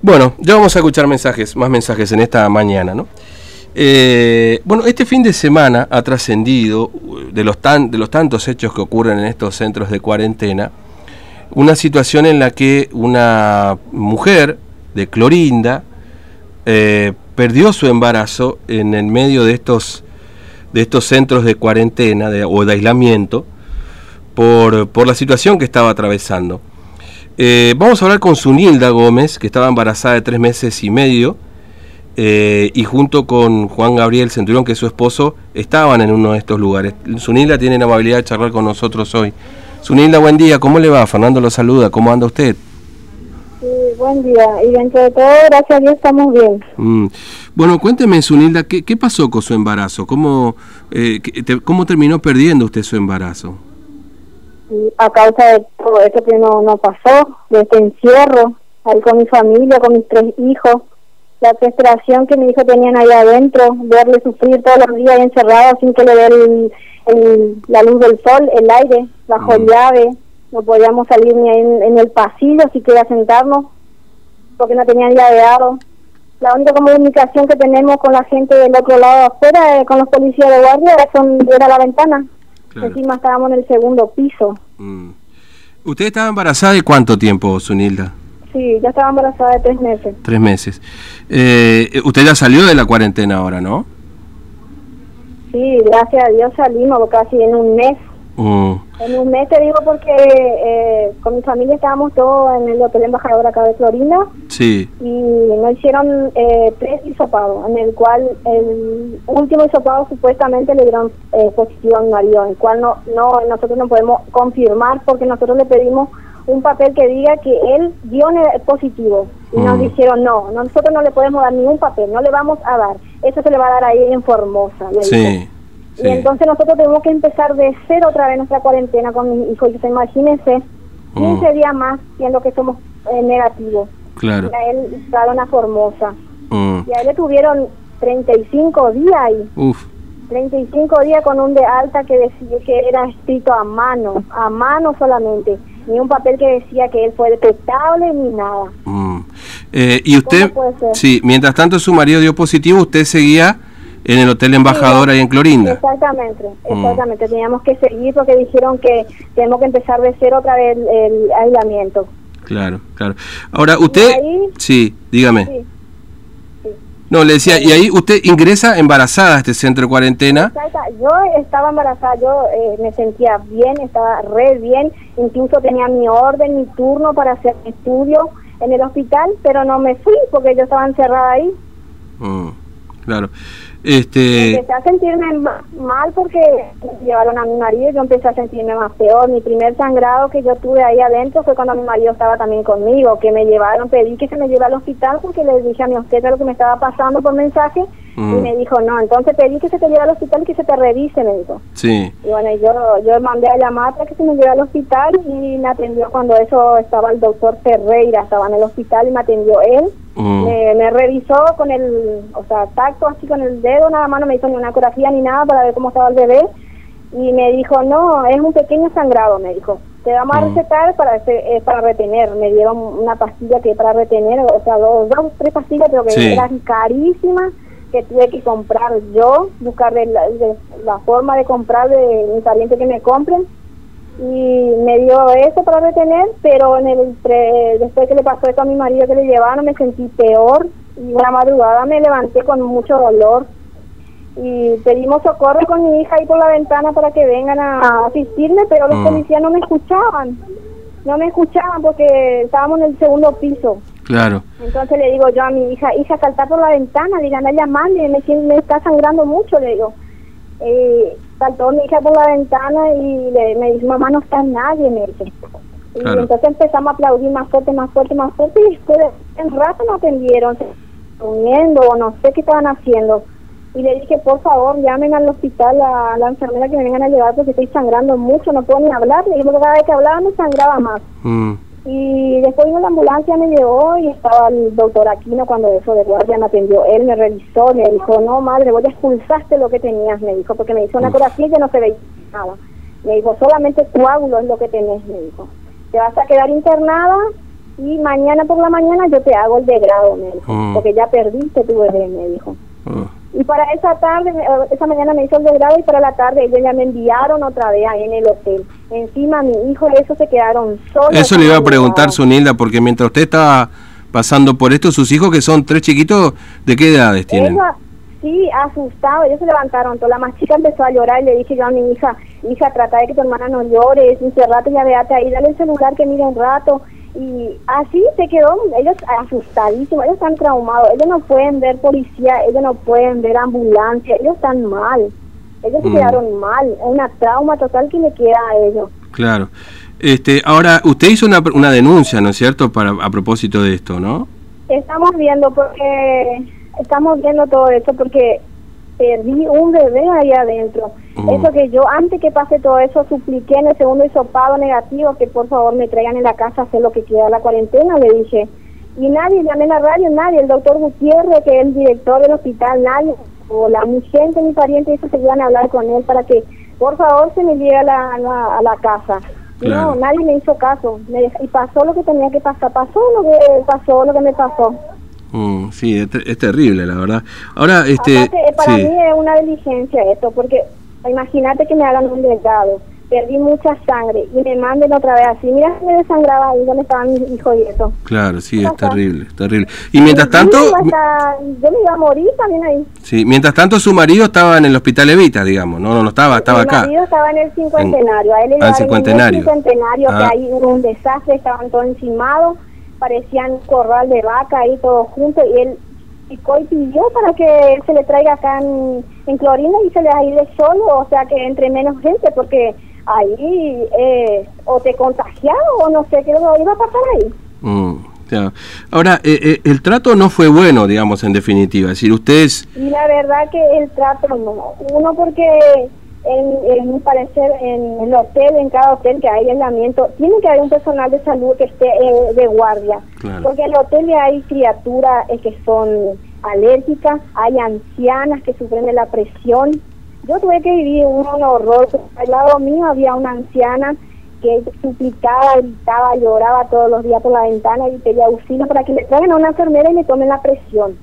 Bueno, ya vamos a escuchar mensajes, más mensajes en esta mañana, ¿no? Eh, bueno, este fin de semana ha trascendido de los, tan, de los tantos hechos que ocurren en estos centros de cuarentena, una situación en la que una mujer de Clorinda eh, perdió su embarazo en el medio de estos, de estos centros de cuarentena o de aislamiento por, por, la situación que estaba atravesando. Eh, vamos a hablar con Sunilda Gómez, que estaba embarazada de tres meses y medio, eh, y junto con Juan Gabriel Centurión, que es su esposo, estaban en uno de estos lugares. Sunilda tiene la amabilidad de charlar con nosotros hoy. Sunilda, buen día, ¿cómo le va? Fernando lo saluda, ¿cómo anda usted? Sí, buen día, y dentro de todo, gracias a Dios, estamos bien. Mm. Bueno, cuénteme, Sunilda, ¿qué, ¿qué, pasó con su embarazo? ¿Cómo, eh, te, ¿Cómo terminó perdiendo usted su embarazo? A causa de todo esto que no, no pasó, de este encierro, ahí con mi familia, con mis tres hijos, la frustración que mi hijo tenían ahí adentro, verle sufrir todos los días encerrado sin que le dé el, la luz del sol, el aire, bajo llave, no podíamos salir ni en, en el pasillo siquiera sentarnos, porque no tenían llaveado. La única comunicación que tenemos con la gente del otro lado afuera, eh, con los policías de guardia, son, era la ventana. Claro. Encima estábamos en el segundo piso. Mm. ¿Usted estaba embarazada de cuánto tiempo, Sunilda? Sí, ya estaba embarazada de tres meses. Tres meses. Eh, usted ya salió de la cuarentena ahora, ¿no? Sí, gracias a Dios salimos casi en un mes. Mm. En un mes te digo porque eh, con mi familia estábamos todos en el Hotel Embajador acá de Florida. Sí. Y nos hicieron eh, tres hisopados, en el cual el último hisopado supuestamente le dieron eh, positivo a mi marido, el cual no, no nosotros no podemos confirmar porque nosotros le pedimos un papel que diga que él dio positivo y mm. nos dijeron no, nosotros no le podemos dar ningún papel, no le vamos a dar, eso se le va a dar ahí en Formosa. Sí. Y entonces nosotros tenemos que empezar de cero otra vez nuestra cuarentena con mi hijo. Y imagínense, 15 días más siendo que somos eh, negativos. Claro. Y a él a Formosa. Mm. Y a él le tuvieron 35 días ahí. Uf. 35 días con un de alta que decía que era escrito a mano, a mano solamente. Ni un papel que decía que él fue detectable ni nada. Mm. Eh, y usted, sí, mientras tanto su marido dio positivo, usted seguía en el Hotel Embajador sí, ahí en Clorinda. Exactamente, exactamente. Mm. Teníamos que seguir porque dijeron que tenemos que empezar de cero otra vez el, el aislamiento. Claro, claro. Ahora, usted... Ahí, sí, dígame. Sí, sí. No, le decía, y ahí usted ingresa embarazada a este centro de cuarentena. Exacto. Yo estaba embarazada, yo eh, me sentía bien, estaba re bien, incluso tenía mi orden, mi turno para hacer estudio en el hospital, pero no me fui porque yo estaba encerrada ahí. Mm, claro. Este... Empecé a sentirme mal porque llevaron a mi marido yo empecé a sentirme más peor. Mi primer sangrado que yo tuve ahí adentro fue cuando mi marido estaba también conmigo, que me llevaron, pedí que se me llevara al hospital porque le dije a mi obstetra lo que me estaba pasando por mensaje mm. y me dijo, no, entonces pedí que se te lleve al hospital y que se te revise, me dijo. Sí. Y bueno, yo, yo mandé a llamar para que se me lleve al hospital y me atendió cuando eso estaba el doctor Ferreira, estaba en el hospital y me atendió él. Mm. Me, me, revisó con el, o sea, tacto así con el dedo, nada más no me hizo ni una ecografía ni nada para ver cómo estaba el bebé. Y me dijo, no, es un pequeño sangrado, me dijo. Te vamos a recetar para eh, para retener. Me dieron una pastilla que para retener, o sea, dos, dos tres pastillas, pero que Sí. eran carísimas, que tuve que comprar yo, buscar de la, de la forma de comprar de mi pariente que me compren y me dio eso para retener, pero en el pre- después que le pasó eso a mi marido que le llevaron me sentí peor y una madrugada me levanté con mucho dolor y pedimos socorro con mi hija ahí por la ventana para que vengan a, a asistirme, pero los Mm. policías no me escuchaban, no me escuchaban porque estábamos en el segundo piso. Claro. Entonces le digo yo a mi hija, hija, salta por la ventana, digan a llamarle, me, me está sangrando mucho, le digo. Eh, saltó mi hija por la ventana y le, me dice, mamá, no está nadie, me dice. Y Claro. entonces empezamos a aplaudir más fuerte, más fuerte, más fuerte, y después de un rato no atendieron, reuniendo o no sé qué estaban haciendo. Y le dije, por favor, llamen al hospital a la enfermera que me vengan a llevar porque estoy sangrando mucho, no puedo ni hablar. Le dije, porque cada vez que hablaba me sangraba más. Mm. Y después vino la ambulancia, me llevó y estaba el doctor Aquino cuando eso de guardia me atendió. Él me revisó, me dijo, no madre, vos ya expulsaste lo que tenías, me dijo, porque me hizo una ecografía y ya no se veía nada. Me dijo, solamente coágulo es lo que tenés, me dijo. Te vas a quedar internada y mañana por la mañana yo te hago el degrado, me dijo, Mm. porque ya perdiste tu bebé, me dijo. Oh, Y para esa tarde, eh, esa mañana me hizo el degrado y para la tarde ellos ya me enviaron otra vez ahí en el hotel. Encima mi hijo y eso se quedaron solos. Eso le iba a preguntar, Sunilda, porque mientras usted estaba pasando por esto, sus hijos que son tres chiquitos, ¿de qué edades tienen? Ella, sí, asustado, ellos se levantaron, toda la más chica empezó a llorar y le dije yo a mi hija, hija, trata de que tu hermana no llore, encerrate ya véate ahí, dale el celular que mire un rato. Y así se quedó, ellos asustadísimos, ellos están traumados, ellos no pueden ver policía, ellos no pueden ver ambulancia, ellos están mal, ellos se Mm. quedaron mal, es una trauma total que le queda a ellos. Claro. Este, ahora, usted hizo una, una denuncia, ¿no es cierto?, para, a propósito de esto, ¿no? Estamos viendo porque estamos viendo todo esto porque perdí un bebé ahí adentro. Mm. Eso que yo antes que pase todo eso supliqué en el segundo hisopado negativo que por favor me traigan en la casa a hacer lo que queda la cuarentena, le dije. Y nadie, llamé a la radio, nadie, el doctor Gutiérrez, que es el director del hospital, nadie, o la mi gente, mi pariente, eso se iban a hablar con él para que por favor se me llegue a la, a la, a la casa. Claro. No, nadie me hizo caso. Me y pasó lo que tenía que pasar. Pasó lo que pasó, lo que me pasó. Mm, sí, es, es terrible, la verdad. Ahora, este, Aparte, eh, para sí, mí es una diligencia esto, porque imagínate que me hagan un delgado. Perdí mucha sangre y me manden otra vez así. Mira, me desangraba ahí donde estaban mis hijos y eso. claro, sí, es terrible, es terrible. Y mientras tanto, Yo me iba a- yo me iba a morir también ahí. sí, mientras tanto su marido estaba en el hospital Evita, digamos, no, no, no estaba, estaba Mi acá. marido estaba en el cincuentenario. A él le Ah, en llevaron en el cincuentenario. cincuentenario, Ah. que ahí hubo un desastre, estaban todos encimados, parecían corral de vaca ahí todos juntos, y él picó y pidió para que se le traiga acá en, en Clorina y se le aire solo, o sea que entre menos gente, porque ahí eh, o te contagiaba o no sé qué lo iba a pasar ahí. Mm, ya. Ahora, eh, eh, el trato no fue bueno, digamos, en definitiva. Es decir, ustedes, Y la verdad que el trato no. Uno porque en, en mi parecer en el hotel, en cada hotel que hay aislamiento, tiene que haber un personal de salud que esté eh, de guardia. Claro. Porque en el hotel hay criaturas eh, que son alérgicas, hay ancianas que sufren de la presión. Yo tuve que vivir un, un horror. Al lado mío había una anciana que suplicaba, gritaba, lloraba todos los días por la ventana y pedía auxilio para que le traigan a una enfermera y le tomen la presión.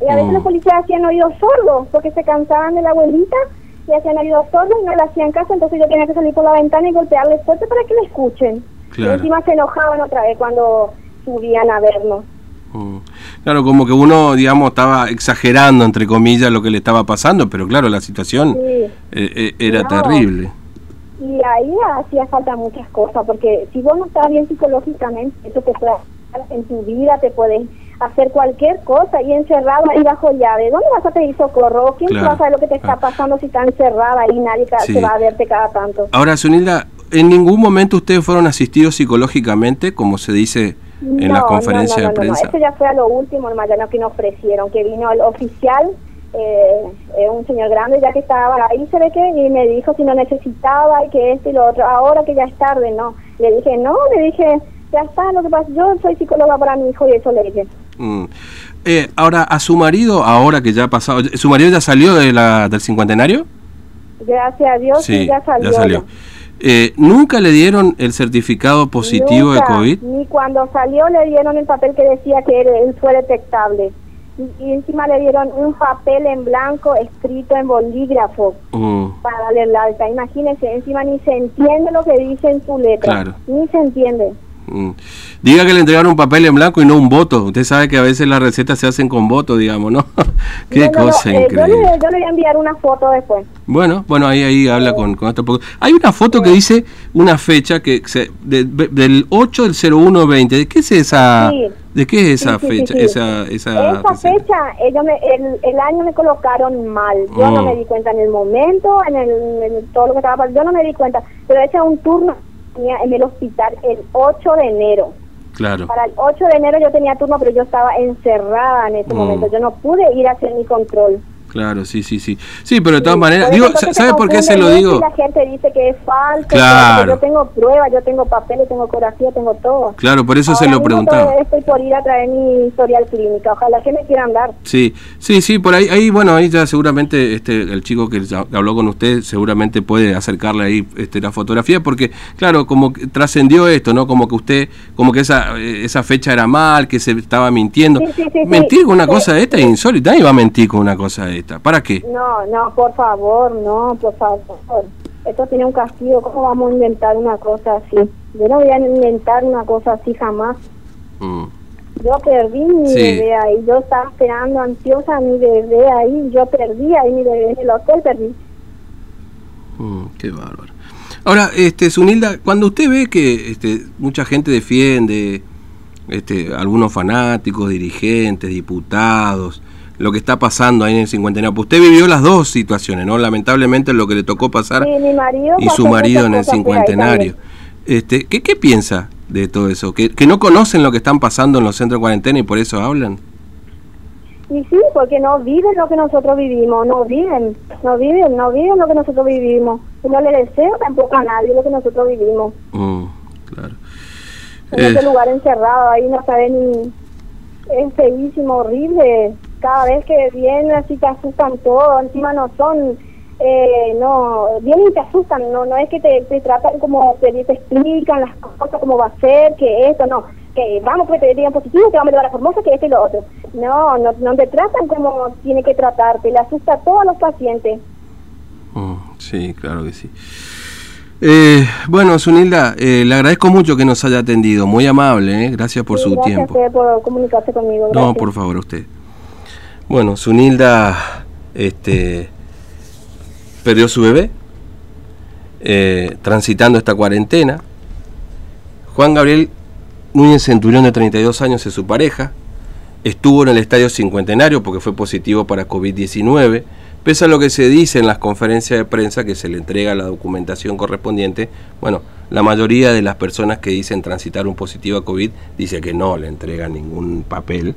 Y a veces Mm. los policías hacían oídos sordos porque se cansaban de la abuelita y hacían oídos sordos y no le hacían caso, entonces yo tenía que salir por la ventana y golpearles fuerte para que me escuchen. Claro. Y encima se enojaban otra vez cuando subían a vernos. mm, claro, como que uno, digamos, estaba exagerando, entre comillas, lo que le estaba pasando, pero claro, la situación Sí. eh, eh, era No. terrible. Y ahí hacía falta muchas cosas, porque si vos no estás bien psicológicamente, eso te puede en tu vida, te puedes hacer cualquier cosa y encerrado ahí bajo llave. ¿Dónde vas a pedir socorro? ¿Quién Claro, va a saber lo que te está claro. pasando si está encerrada ahí? Nadie Sí. se va a verte cada tanto. Ahora, Sunilda, ¿en ningún momento ustedes fueron asistidos psicológicamente, como se dice en la No, conferencia no, no, de no, no, prensa? Eso ya fue a lo último, hermano, que nos ofrecieron, que vino el oficial, eh, eh, un señor grande, ya que estaba ahí, se ve que, y me dijo si no necesitaba y que esto y lo otro. Ahora que ya es tarde, no. Le dije, no, le dije, ya está, lo que pasa, yo soy psicóloga para mi hijo y eso le dije. Mm. Eh, ahora, a su marido, ahora que ya ha pasado, ¿su marido ya salió de la, del cincuentenario? Gracias a Dios, sí, ya salió. ya. Eh, ¿Nunca le dieron el certificado positivo Nunca, de COVID? Ni cuando salió le dieron el papel que decía que él, fue detectable. Y, y encima le dieron un papel en blanco escrito en bolígrafo Mm, para darle el alta. Imagínense, encima ni se entiende lo que dice en su letra. Claro. Ni se entiende. Mm. Diga que le entregaron un papel en blanco y no un voto. Usted sabe que a veces las recetas se hacen con voto, digamos, ¿no? Qué No, no, no, cosa eh, yo, le, yo le voy a enviar una foto después. Bueno, bueno, ahí ahí habla con, con esto. Hay una foto que dice una fecha que se, de- de- del 8 del 0120. ¿De qué es esa? Sí. ¿De qué es esa Sí, fecha? Esa, esa, Esa fecha, ellos me, el, el año me colocaron mal. Yo no Mm. me di cuenta en el momento, en, el, en todo lo que estaba pasando. Yo no me di cuenta. Pero ese es un turno tenía en el hospital el 8 de enero. Claro. Para el 8 de enero yo tenía turno, pero yo estaba encerrada en ese Mm. momento. Yo no pude ir a hacer mi control. Claro, sí, sí, sí. Sí, pero de todas maneras, digo, ¿sabes por qué se lo digo? La gente dice que es falso. Claro. Yo tengo pruebas, yo tengo papeles, tengo ecografía, tengo todo. Claro, por eso se lo preguntaba. Estoy por ir a traer mi historial clínica. Ojalá que me quieran dar. Sí, sí, sí, por ahí, ahí bueno, ahí ya seguramente este el chico que habló con usted seguramente puede acercarle ahí este, la fotografía, porque claro, como trascendió esto, ¿no? Como que usted, como que esa, esa fecha era mal, que se estaba mintiendo. Mentir con una cosa de esta es insólita. Nadie va a mentir con una cosa de esta. ¿Para qué? No, no, por favor, no, por favor. Esto tiene un castigo. ¿Cómo vamos a inventar una cosa así? Yo no voy a inventar una cosa así jamás. Mm. Yo perdí mi bebé ahí. Yo estaba esperando ansiosa a mi bebé ahí. Yo perdí ahí mi bebé en el hotel, perdí. Mm, qué bárbaro. Ahora, este, Sunilda, cuando usted ve que este, mucha gente defiende, este, algunos fanáticos, dirigentes, diputados, lo que está pasando ahí en el cincuentenario. Pues usted vivió las dos situaciones, ¿no? Lamentablemente lo que le tocó pasar y su marido en el cincuentenario. Este, ¿qué, ¿Qué piensa de todo eso? ¿Que, ¿Que no conocen lo que están pasando en los centros de cuarentena y por eso hablan? Y sí, porque no viven lo que nosotros vivimos, no viven, no viven, no viven lo que nosotros vivimos. Y no le deseo tampoco a nadie lo que nosotros vivimos. Mm, claro. En ese lugar encerrado, ahí no saben ni... Es feísimo, horrible cada vez que vienen así te asustan todo, encima no son, eh, no, vienen y te asustan, no no es que te, te tratan como, te, te, explican las cosas, cómo va a ser, que esto, no, que vamos que te digan positivo, que vamos a llevar a Formosa, que esto y lo otro. No, no, no te tratan como tiene que tratarte, le asusta a todos los pacientes. Mm, sí, claro que sí. Eh, bueno, Sunilda, eh, le agradezco mucho que nos haya atendido, muy amable, ¿eh? gracias por su tiempo. Gracias por comunicarse conmigo. No, por favor, usted. Bueno, Sunilda este, perdió su bebé, eh, transitando esta cuarentena. Juan Gabriel Núñez Centurión, de 32 años, es su pareja. Estuvo en el estadio cincuentenario porque fue positivo para COVID-19. Pese a lo que se dice en las conferencias de prensa que se le entrega la documentación correspondiente, bueno, la mayoría de las personas que dicen transitar un positivo a COVID dice que no le entregan ningún papel